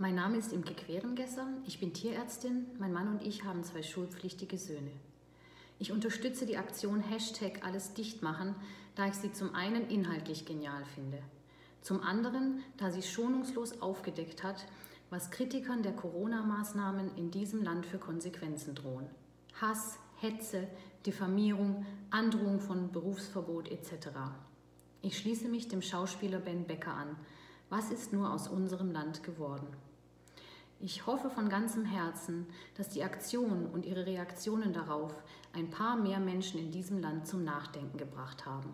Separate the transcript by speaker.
Speaker 1: Mein Name ist Imke Querengesser, ich bin Tierärztin, mein Mann und ich haben zwei schulpflichtige Söhne. Ich unterstütze die Aktion Hashtag alles dicht machen, da ich sie zum einen inhaltlich genial finde, zum anderen, da sie schonungslos aufgedeckt hat, was Kritikern der Corona-Maßnahmen in diesem Land für Konsequenzen drohen. Hass, Hetze, Diffamierung, Androhung von Berufsverbot etc. Ich schließe mich dem Schauspieler Ben Becker an. Was ist nur aus unserem Land geworden? Ich hoffe von ganzem Herzen, dass die Aktion und ihre Reaktionen darauf ein paar mehr Menschen in diesem Land zum Nachdenken gebracht haben.